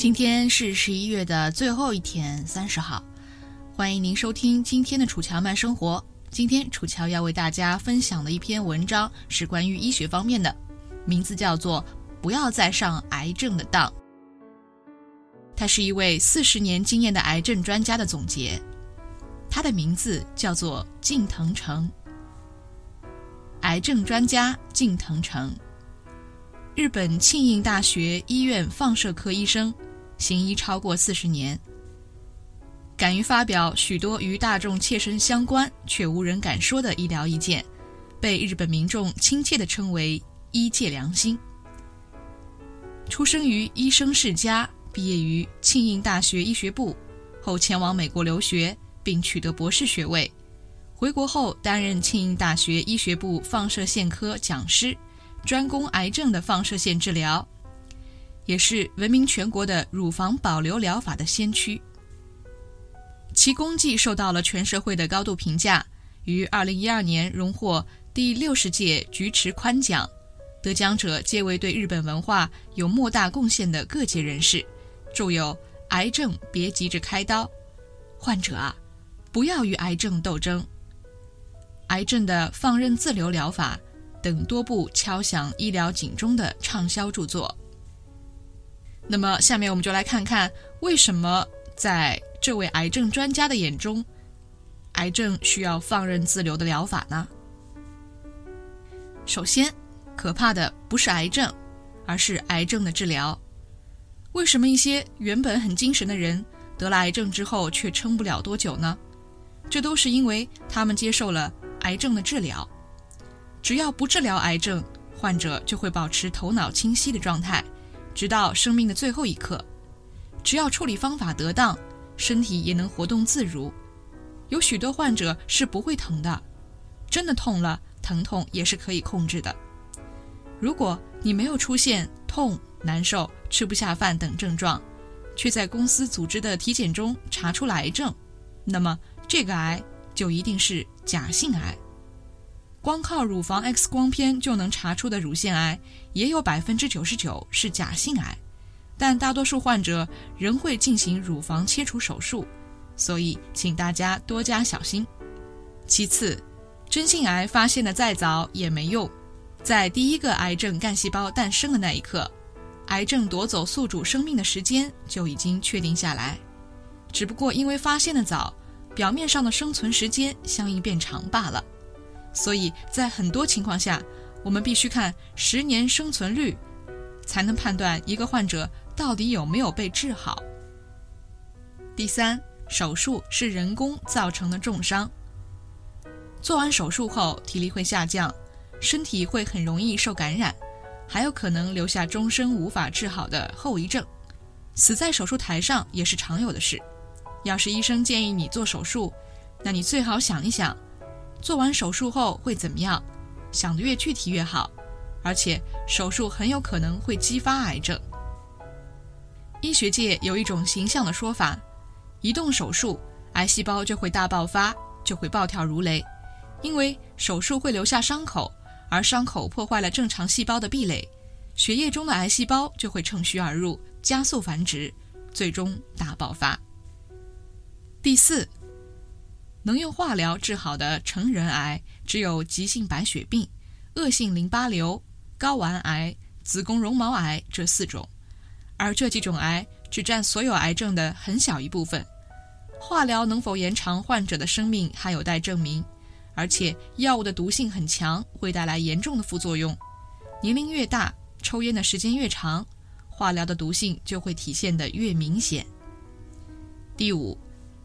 今天是十一月的最后一天，三十号。欢迎您收听今天的楚乔慢生活。今天楚乔要为大家分享的一篇文章是关于医学方面的，名字叫做《不要再上癌症的当》。他是一位四十年经验的癌症专家的总结，他的名字叫做近藤诚。癌症专家近藤诚，日本庆应大学医院放射科医生。行医超过四十年，敢于发表许多与大众切身相关却无人敢说的医疗意见，被日本民众亲切地称为“医界良心”。出生于医生世家，毕业于庆应大学医学部，后前往美国留学，并取得博士学位。回国后担任庆应大学医学部放射线科讲师，专攻癌症的放射线治疗。也是闻名全国的乳房保留疗法的先驱，其功绩受到了全社会的高度评价。于二零一二年荣获第六十届菊池宽奖，得奖者皆为对日本文化有莫大贡献的各界人士。著有《癌症别急着开刀》，患者啊，不要与癌症斗争，《癌症的放任自流疗法》等多部敲响医疗警钟的畅销著作。那么，下面我们就来看看为什么在这位癌症专家的眼中，癌症需要放任自流的疗法呢？首先，可怕的不是癌症，而是癌症的治疗。为什么一些原本很精神的人得了癌症之后却撑不了多久呢？这都是因为他们接受了癌症的治疗。只要不治疗癌症，患者就会保持头脑清晰的状态。直到生命的最后一刻，只要处理方法得当，身体也能活动自如。有许多患者是不会疼的，真的痛了，疼痛也是可以控制的。如果你没有出现痛、难受、吃不下饭等症状，却在公司组织的体检中查出了癌症，那么这个癌就一定是假性癌。光靠乳房 X 光片就能查出的乳腺癌，也有百分之九十九是假性癌，但大多数患者仍会进行乳房切除手术，所以请大家多加小心。其次，真性癌发现的再早也没用，在第一个癌症干细胞诞生的那一刻，癌症夺走宿主生命的时间就已经确定下来，只不过因为发现的早，表面上的生存时间相应变长罢了。所以在很多情况下，我们必须看十年生存率，才能判断一个患者到底有没有被治好。第三，手术是人工造成的重伤。做完手术后，体力会下降，身体会很容易受感染，还有可能留下终身无法治好的后遗症。死在手术台上也是常有的事。要是医生建议你做手术，那你最好想一想。做完手术后会怎么样？想得越具体越好，而且手术很有可能会激发癌症。医学界有一种形象的说法：一动手术，癌细胞就会大爆发，就会暴跳如雷，因为手术会留下伤口，而伤口破坏了正常细胞的壁垒，血液中的癌细胞就会趁虚而入，加速繁殖，最终大爆发。第四，能用化疗治好的成人癌只有急性白血病、恶性淋巴瘤、睾丸癌、子宫绒毛癌这四种。而这几种癌只占所有癌症的很小一部分，化疗能否延长患者的生命还有待证明，而且药物的毒性很强，会带来严重的副作用。年龄越大，抽烟的时间越长，化疗的毒性就会体现得越明显。第五，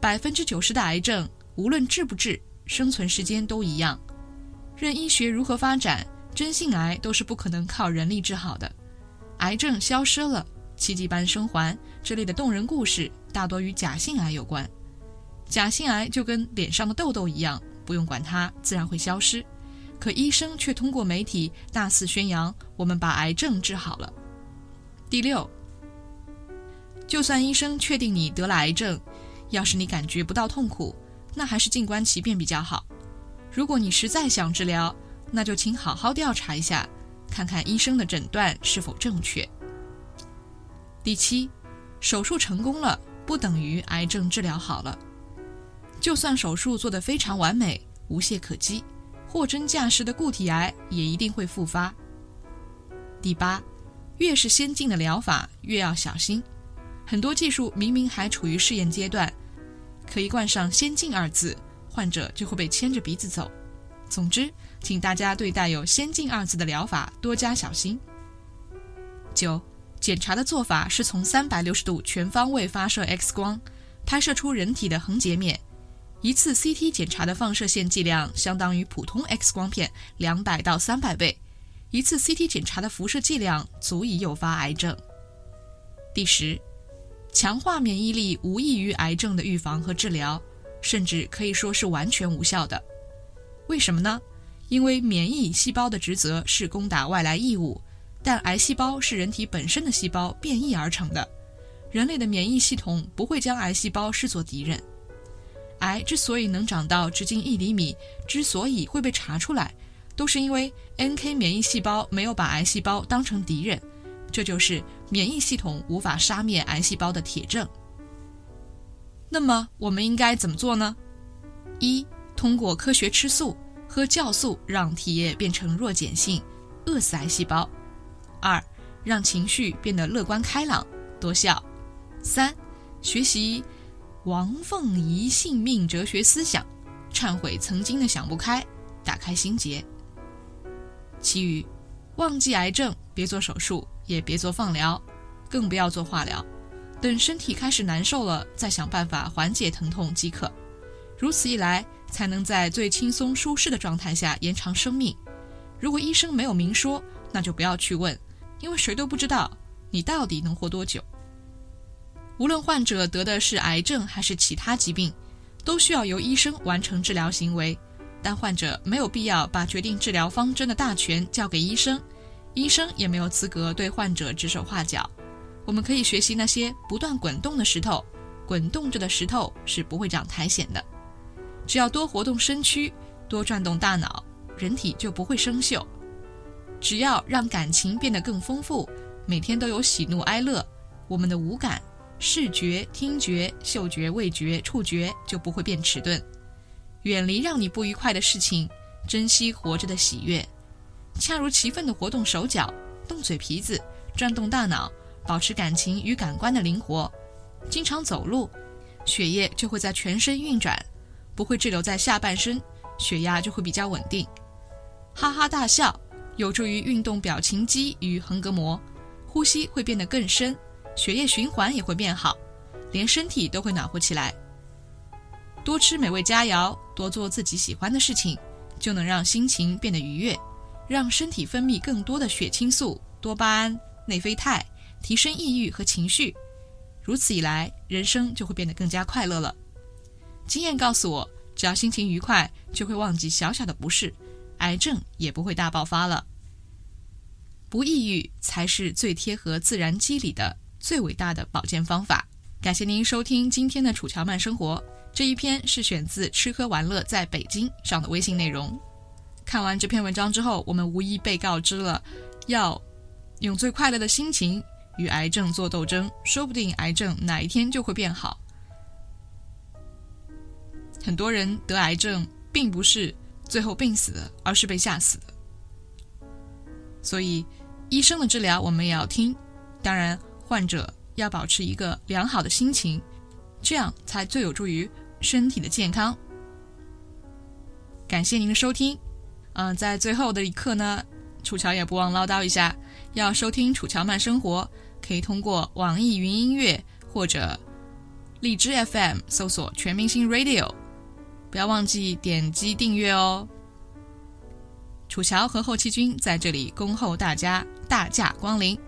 百分之九十的癌症无论治不治，生存时间都一样。任医学如何发展，真性癌都是不可能靠人力治好的，癌症消失了。奇迹般生还这类的动人故事，大多与假性癌有关。假性癌就跟脸上的痘痘一样，不用管它，自然会消失。可医生却通过媒体大肆宣扬，我们把癌症治好了。第六，就算医生确定你得了癌症，要是你感觉不到痛苦，那还是静观其变比较好。如果你实在想治疗，那就请好好调查一下，看看医生的诊断是否正确。第七，手术成功了不等于癌症治疗好了。就算手术做得非常完美、无懈可击，货真价实的固体癌也一定会复发。第八，越是先进的疗法越要小心，很多技术明明还处于试验阶段，可以冠上“先进”二字，患者就会被牵着鼻子走。总之，请大家对带有“先进”二字的疗法多加小心。九。检查的做法是从三百六十度全方位发射 X 光，拍摄出人体的横截面。一次 CT 检查的放射线剂量相当于普通 X 光片两百到三百倍。一次 CT 检查的辐射剂量足以诱发癌症。第十，强化免疫力无异于癌症的预防和治疗，甚至可以说是完全无效的。为什么呢？因为免疫细胞的职责是攻打外来异物。但癌细胞是人体本身的细胞变异而成的，人类的免疫系统不会将癌细胞视作敌人。癌之所以能长到直径一厘米，之所以会被查出来，都是因为 NK 免疫细胞没有把癌细胞当成敌人，这就是免疫系统无法杀灭癌细胞的铁证。那么我们应该怎么做呢？一、通过科学吃素，喝酵素，让体液变成弱碱性，饿死癌细胞。二，让情绪变得乐观开朗，多笑。三，学习王凤仪性命哲学思想，忏悔曾经的想不开，打开心结。其余，忘记癌症，别做手术，也别做放疗，更不要做化疗。等身体开始难受了，再想办法缓解疼痛即可。如此一来，才能在最轻松舒适的状态下延长生命。如果医生没有明说，那就不要去问。因为谁都不知道你到底能活多久。无论患者得的是癌症还是其他疾病，都需要由医生完成治疗行为，但患者没有必要把决定治疗方针的大权交给医生，医生也没有资格对患者指手画脚。我们可以学习那些不断滚动的石头，滚动着的石头是不会长苔藓的。只要多活动身躯，多转动大脑，人体就不会生锈。只要让感情变得更丰富，每天都有喜怒哀乐，我们的五感——视觉、听觉、嗅觉、味觉、触觉——就不会变迟钝。远离让你不愉快的事情，珍惜活着的喜悦，恰如其分地活动手脚，动嘴皮子，转动大脑，保持感情与感官的灵活。经常走路，血液就会在全身运转，不会滞留在下半身，血压就会比较稳定。哈哈大笑。有助于运动表情肌与横膈膜，呼吸会变得更深，血液循环也会变好，连身体都会暖和起来。多吃美味佳肴，多做自己喜欢的事情，就能让心情变得愉悦，让身体分泌更多的血清素、多巴胺、内啡肽，提升抑郁和情绪。如此一来，人生就会变得更加快乐了。经验告诉我，只要心情愉快，就会忘记小小的不适，癌症也不会大爆发了。不抑郁才是最贴合自然机理的、最伟大的保健方法。感谢您收听今天的楚乔慢生活。这一篇是选自吃喝玩乐在北京上的微信内容。看完这篇文章之后，我们无疑被告知了要用最快乐的心情与癌症做斗争，说不定癌症哪一天就会变好。很多人得癌症并不是最后病死的，而是被吓死的。所以，医生的治疗我们也要听，当然，患者要保持一个良好的心情，这样才最有助于身体的健康。感谢您的收听，嗯，在最后的一刻呢，楚乔也不忘唠叨一下，要收听楚乔慢生活，可以通过网易云音乐或者荔枝 FM 搜索“全明星 Radio”，不要忘记点击订阅哦。楚乔和后期君在这里恭候大家大驾光临。